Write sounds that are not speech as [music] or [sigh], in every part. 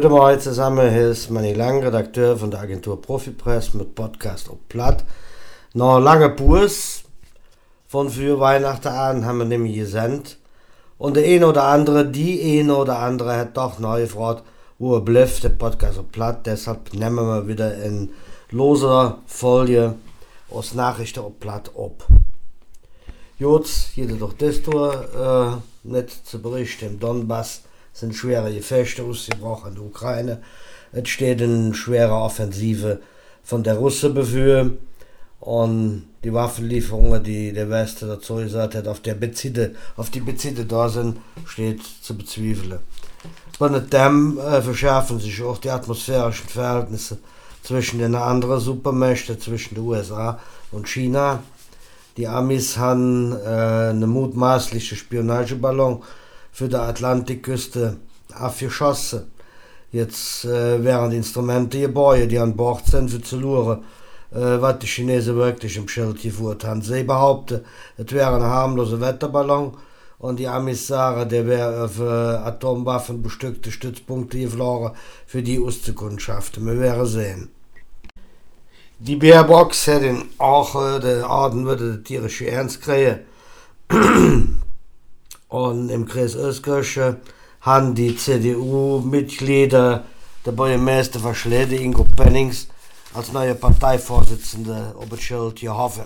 Guten Morgen zusammen, ist Manny Lang, Redakteur von der Agentur Profipress mit Podcast auf Platt. Noch lange Purs von für Weihnachten an haben wir nämlich gesendet. Und der eine oder andere, die eine oder andere hat doch neu gefragt, wo er bleibt, der Podcast auf Platt. Deshalb nehmen wir wieder in loser Folie aus Nachrichten auf Platt ab. Jetzt, jeder durch das Tour, äh, nicht zu berichten, im Donbass sind schwere Gefechte ausgebrochen in der Ukraine. Es steht eine schwere Offensive von der Russen befür. Und die Waffenlieferungen, die der Westen dazu gesagt hat, auf, der Bezide, auf die Bezide da sind, steht zu bezweifeln. Von dem äh, verschärfen sich auch die atmosphärischen Verhältnisse zwischen den anderen Supermächten, zwischen den USA und China. Die Amis haben äh, eine mutmaßliche Spionageballon für die Atlantikküste abgeschossen. Jetzt äh, wären die Instrumente gebaut, die an Bord sind, für zu luren, äh, was die Chinesen wirklich im Schild geführt haben. Sie behaupten, es wäre ein harmloser Wetterballon und die Amis sagen, der wäre auf äh, Atomwaffen bestückte Stützpunkte geflogen, für die auszukundschaften. Wir werden sehen. Die Bärbox hätte auch äh, der Orden würde die tierische Ernst kriegen. [clears throat] Und im Kreis Öskirche haben die CDU-Mitglieder der Bürgermeister Verschlede Ingo Pennings als neue Parteivorsitzende auf das Schild gehoffen,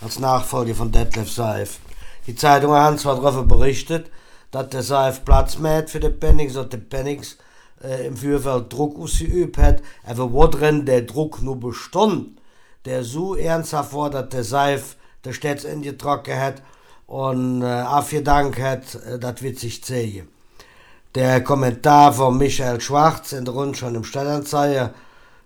als Nachfolger von Detlef Seif. Die Zeitungen haben zwar darüber berichtet, dass der Seif Platz mehr für den Pennings und der Pennings äh, im Vorfeld Druck ausgeübt hat, aber wo drin der Druck nur bestand, der so ernsthaft war, dass der Seif der Städtsende trocken hat und äh, auf Dank hat, äh, das wird sich sehen. Der Kommentar von Michael Schwarz in der Rundschau im Stadtanzeiger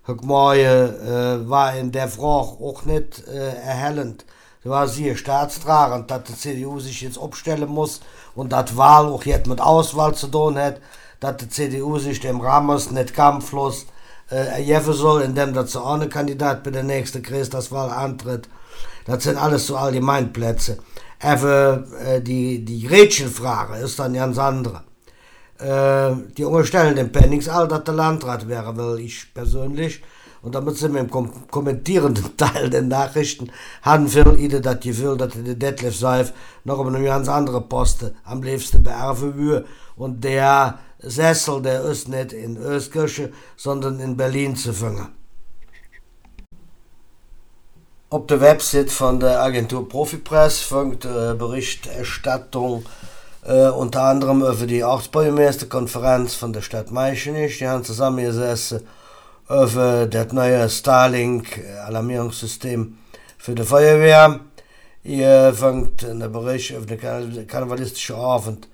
heute Morgen äh, war in der Frage auch nicht äh, erhellend. Da war sie staatstragend, dass die CDU sich jetzt abstellen muss und dass Wahl auch jetzt mit Auswahl zu tun hat, dass die CDU sich dem Ramos nicht kampflos äh, erjeffen soll, indem das zu ohne Kandidat bei der nächsten Wahl antritt. Das sind alles so Allgemeinplätze. Aber äh, die, die Gretchenfrage ist dann ganz andere. Äh, die unterstellen dem Pennings all, dass der Landrat wäre, weil ich persönlich, und damit sind wir im kom kommentierenden [laughs] Teil der Nachrichten, haben viel Idee das Gefühl, dass der Detlef Seif noch um eine ganz andere Posten am liebsten beerben würde. Und der Sessel, der ist nicht in Öskirche, sondern in Berlin zu finden. Auf der Website von der Agentur Profipress fängt äh, Berichterstattung äh, unter anderem über die Ortsbürgermeisterkonferenz von der Stadt Meischenich. Die haben zusammengesessen über das neue Starlink-Alarmierungssystem für die Feuerwehr. Hier fängt ein Bericht über den karnevalistischen Abend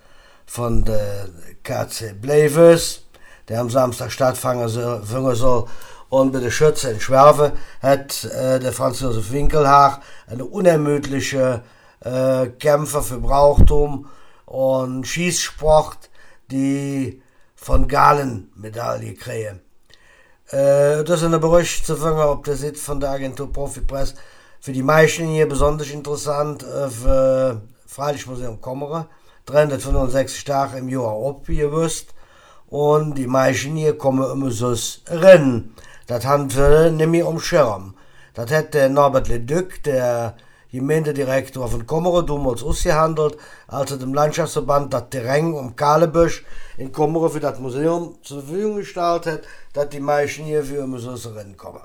von der KC Blavers, der am Samstag stattfinden soll und bei der Schütze in Schwerve hat äh, der Franz Josef Winkelhaar eine unermüdliche äh, Kämpfer für Brauchtum und Schießsport, die von Galen Medaille kriegen. Äh, das ist ein Bericht zu finden, ob der Sitz von der Agentur Profipress für die meisten hier besonders interessant äh, für Freilichtmuseum Kommere. 365 Tage im Jahr abgewusst und die meisten hier kommen immer so rennen. Das haben wir nämlich um Schirm. Das hätte Norbert Leduc, der Gemeindedirektor von Kommero, damals ausgehandelt, als er dem Landschaftsverband das Terrain um Kalebüsch in Kommero für das Museum zur Verfügung gestellt hat, dass die Menschen hier für immer so kommen.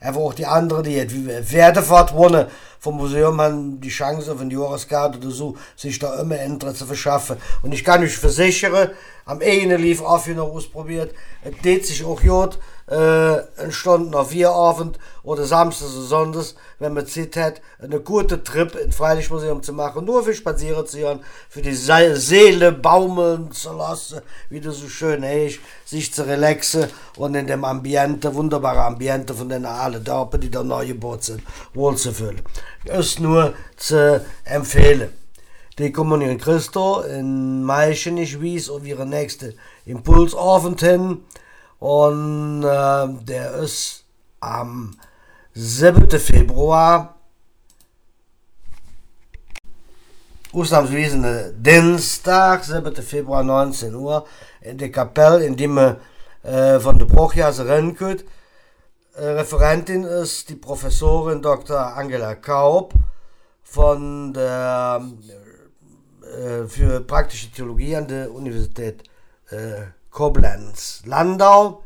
Einfach auch die anderen, die jetzt Pferdefahrt wohnen vom Museum, haben die Chance auf eine Jahreskarte oder so, sich da immer Interesse zu verschaffen. Und ich kann euch versichern, am Ende lief auch noch ausprobiert, es tät sich auch gut, äh, eine Stunde auf vier Abend oder Samstag oder Sonntags, wenn man Zeit hat, eine gute Trip ins Freilichtmuseum zu machen, nur für spazieren zu gehen, für die Seele baumeln zu lassen, wie das so schön ist, sich zu relaxen und in dem Ambiente, wunderbare Ambiente von den alle Dörper, die da neu gebaut sind, wohlzufühlen. Ist nur zu empfehlen. Die Kommunion Christo in Meichen wies auf ihre nächste Impulsabend hin. Und äh, der ist am 7. Februar, ausnahmsweise Dienstag, 7. Februar, 19 Uhr, in der Kapelle, in dem wir äh, von der Bruchjase Rennkut. Äh, Referentin ist die Professorin Dr. Angela Kaub von der äh, für praktische Theologie an der Universität äh, Koblenz Landau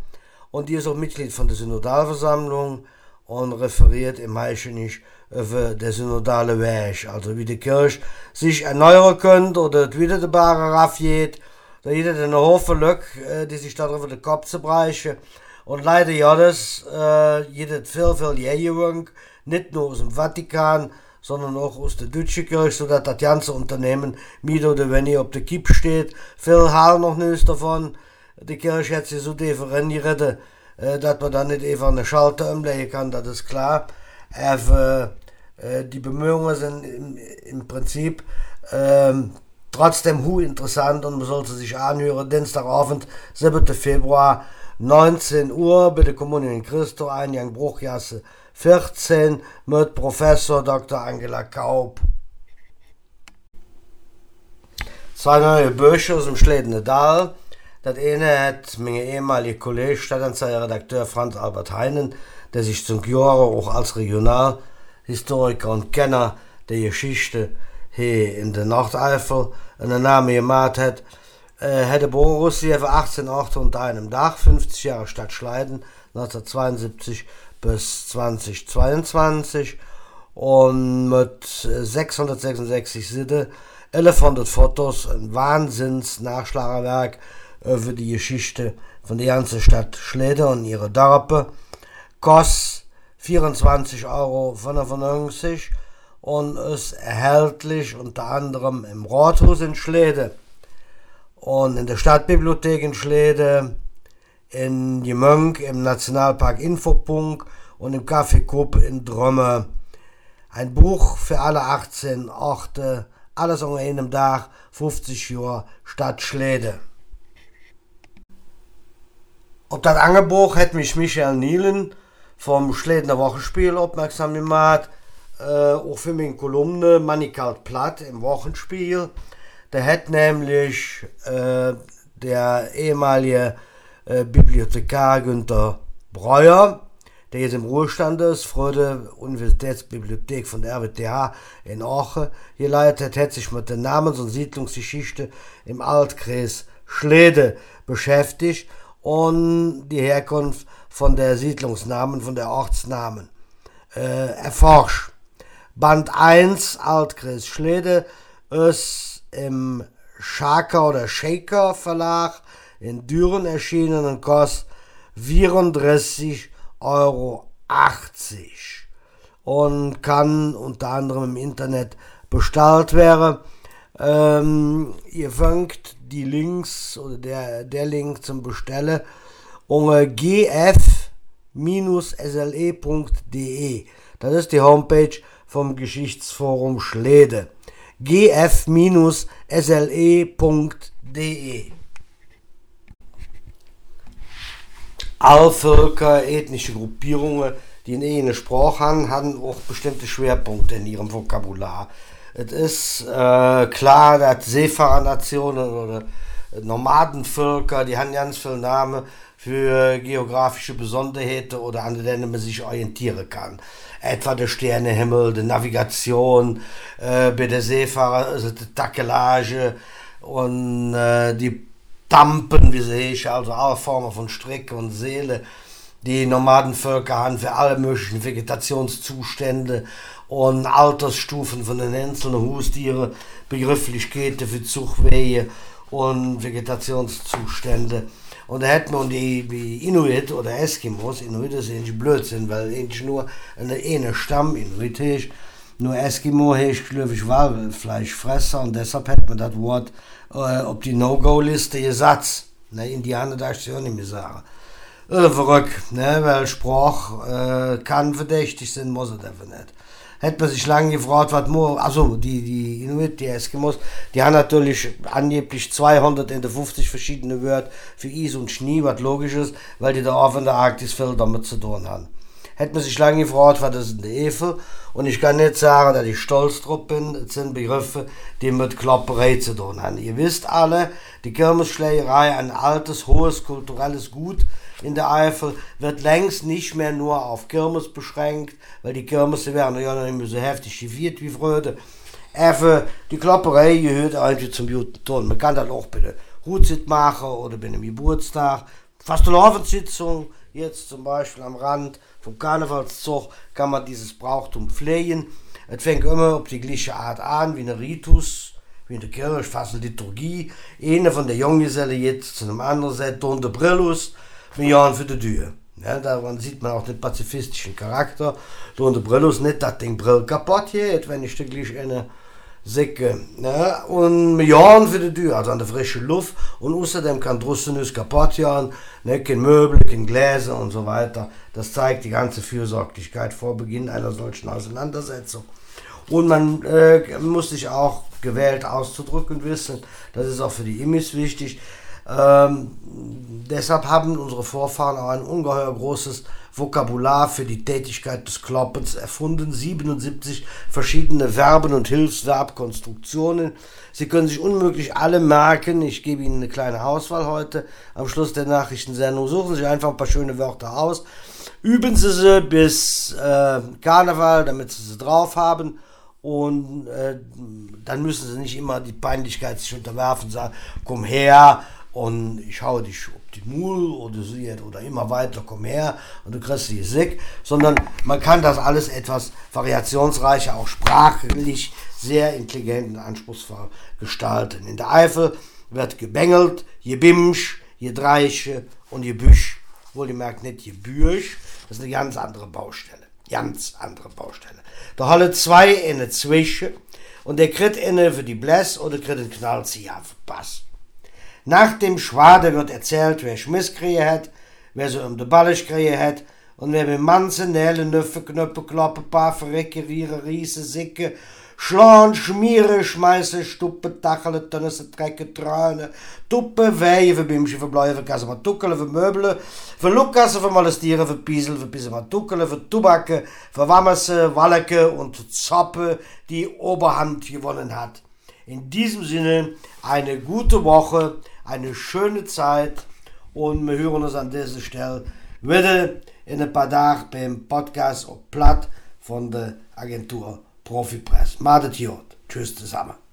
und die ist auch Mitglied von der Synodalversammlung und referiert im Heischenich über der synodale Weg, also wie die Kirche sich erneuern könnte oder wieder der Bare raffiert, da jeder den Hofe Lück, äh, die sich darüber den Kopf zu brechen. Und leider das, äh, jeder viel, viel Jährung, nicht nur aus dem Vatikan, sondern auch aus der deutschen Kirche, sodass das ganze Unternehmen mit oder wenn ihr auf der Kipp steht. Viel haben noch nichts davon. Die Kirche hat sich so differenziert, äh, dass man dann nicht einfach eine Schalter umlegen kann, das ist klar. Aber äh, die Bemühungen sind im, im Prinzip ähm, trotzdem hu interessant und man sollte sich anhören. Dienstagabend, 7. Februar, 19 Uhr bei der Kommune in Christo, Eingang Bruchjasse 14 mit Professor Dr. Angela Kaub. Zwei neue Bücher aus dem Schledene Dahl. Das eine hat mein ehemaliger Kollege, Stadtanzeiger-Redakteur Franz Albert Heinen, der sich zum Jahre auch als Regionalhistoriker und Kenner der Geschichte hier in der Nordeifel einen Namen gemacht hat, äh, hätte Borussia für 1808 unter einem Dach, 50 Jahre Stadt Schleiden, 1972 bis 2022 und mit 666 Sitte, 1100 Fotos, ein Wahnsinns-Nachschlagerwerk über die Geschichte von der ganzen Stadt Schlede und ihre Dörper. Kostet 24,95 Euro und ist erhältlich unter anderem im Rathaus in Schlede und in der Stadtbibliothek in Schlede, in Jemönk im Nationalpark Infopunkt und im Café Kupp in Drömme. Ein Buch für alle 18 Orte, alles unter einem Dach, 50 Jahre Stadt Schlede. Auf das Angebot hat mich Michael Nielen vom Schledener Wochenspiel aufmerksam gemacht äh, auch für meine Kolumne Manikalt Platt im Wochenspiel. Der hat nämlich äh, der ehemalige äh, Bibliothekar Günter Breuer, der jetzt im Ruhestand ist, Freude Universitätsbibliothek von der RWTH in Orche geleitet, hat sich mit der Namens- und Siedlungsgeschichte im Altkreis Schlede beschäftigt und die Herkunft von der Siedlungsnamen, von der Ortsnamen äh, erforscht. Band 1, Altkreis Schlede, ist im Shaker oder Shaker Verlag in Düren erschienen und kostet 34,80 Euro und kann unter anderem im Internet bestellt werden. Ähm, ihr fangt die Links oder der, der Link zum Bestellen unter gf-sle.de. Das ist die Homepage vom Geschichtsforum Schlede. gf-sle.de Alle Völker, ethnische Gruppierungen, die eine Sprache haben, haben auch bestimmte Schwerpunkte in ihrem Vokabular. Es ist äh, klar, dass Seefahrernationen oder Nomadenvölker, die haben ganz viele Namen für geografische Besonderheiten oder an denen man sich orientieren kann etwa der Sternehimmel, die Navigation, äh, bei der Seefahrer, also die Takelage und äh, die Dampen, wie sehe ich, also alle Formen von Strecke und Seele. Die Nomadenvölker haben für alle möglichen Vegetationszustände und Altersstufen von den einzelnen Haustieren, Begrifflichkeiten für Zugwege und Vegetationszustände. Und da hätten man die wie Inuit oder Eskimos, Inuit ist eigentlich Blödsinn, weil eigentlich nur eine, eine Stamm Inuit ist. Nur Eskimo ist, glaube ich, Walfleischfresser und deshalb hätte man das Wort äh, auf die No-Go-Liste gesetzt. Ne, Indianer darf ich auch nicht mehr sagen. Äh, verrückt, ne, weil Sprach äh, kann verdächtig sein, muss er dafür nicht hätte man sich lange gefragt, was nur, also die, die Inuit, die Eskimos, die haben natürlich angeblich 250 verschiedene Wörter für Eis und Schnee, was logisch ist, weil die da auch in der Arktis viel damit zu tun haben. hätte man sich lange gefragt, was ist denn der Efe? Und ich kann nicht sagen, dass ich stolz drauf bin. Es sind Begriffe, die mit Klopperei zu tun haben. Ihr wisst alle, die Kirmesschlägerei, ein altes, hohes kulturelles Gut in der Eifel, wird längst nicht mehr nur auf Kirmes beschränkt, weil die Kirmesse werden ja nicht mehr so heftig geviert wie früher. Even, die Klopperei gehört eigentlich zum Judenton. Man kann das auch bei der Hutzit machen oder bei einem Geburtstag. Fast eine Fastelovendsitzung, jetzt zum Beispiel am Rand vom Karnevalszug, kann man dieses Brauchtum pflegen. Es fängt immer auf die gleiche Art an, wie ein Ritus, wie in der Kirche, fast eine Liturgie. Eine von der Junggeselle jetzt zu einem anderen sagt, Don de Brillus, Jahren für die Tür. Ja, daran sieht man auch den pazifistischen Charakter. Don de Brillus nicht, das Ding Brill kaputt hier, wenn ich wirklich eine Säcke. Ja, und Jahren für die Tür, also an der frischen Luft. Und außerdem kann draußen nichts kaputt jahren, ne, kein Möbel, kein Gläser und so weiter. Das zeigt die ganze Fürsorglichkeit vor Beginn einer solchen Auseinandersetzung. Und man äh, muss sich auch gewählt auszudrücken wissen. Das ist auch für die Immis wichtig. Ähm, deshalb haben unsere Vorfahren auch ein ungeheuer großes Vokabular für die Tätigkeit des Kloppens erfunden. 77 verschiedene Verben und Hilfsverbkonstruktionen. Sie können sich unmöglich alle merken. Ich gebe Ihnen eine kleine Auswahl heute. Am Schluss der Nachrichtensendung suchen Sie einfach ein paar schöne Wörter aus. Üben Sie sie bis äh, Karneval, damit Sie sie drauf haben. Und äh, dann müssen Sie nicht immer die Peinlichkeit sich unterwerfen, sagen, komm her, und ich hau dich auf die Mul oder sie oder immer weiter, komm her und du kriegst die Sick, sondern man kann das alles etwas variationsreicher, auch sprachlich sehr intelligent und anspruchsvoll gestalten. In der Eifel wird gebengelt, je Bimsch, je Dreiche und je Büsch. Wohl merkt nicht je Büsch, das ist eine ganz andere Baustelle. Ganz andere Baustelle. Da halle zwei in der Zwischen und der kriegt inne für die Bläs oder kriegt einen Knallzieher Pass. Nach dem Schwade wird erzählt, wer Schmiss kriegen hat, wer so um de Ballisch kriegen hat, und wer mit Manzen, Nähle, Nüffe, Knöpfe, Kloppe, Paar, Verrecke, Riere, Riese, Sicke, Schlagen, Schmiere, Schmeiße, Stuppe, Dachele, Tönnissen, Drecke, Träune, Tuppe, Weihe, Verbimsche, Verbleue, Verkasse, Vertuckele, Vermöbele, Verlukasse, Vermolestieren, Verpiesel, Verpisse, Vertuckele, Vertubacke, Verwammese, Wallecke und Zoppe, die Oberhand gewonnen hat. In diesem Sinne eine gute Woche, eine schöne Zeit und wir hören uns an dieser Stelle wieder in ein paar Tagen beim Podcast auf Platt von der Agentur Profi Press. Madet Jod. Tschüss zusammen.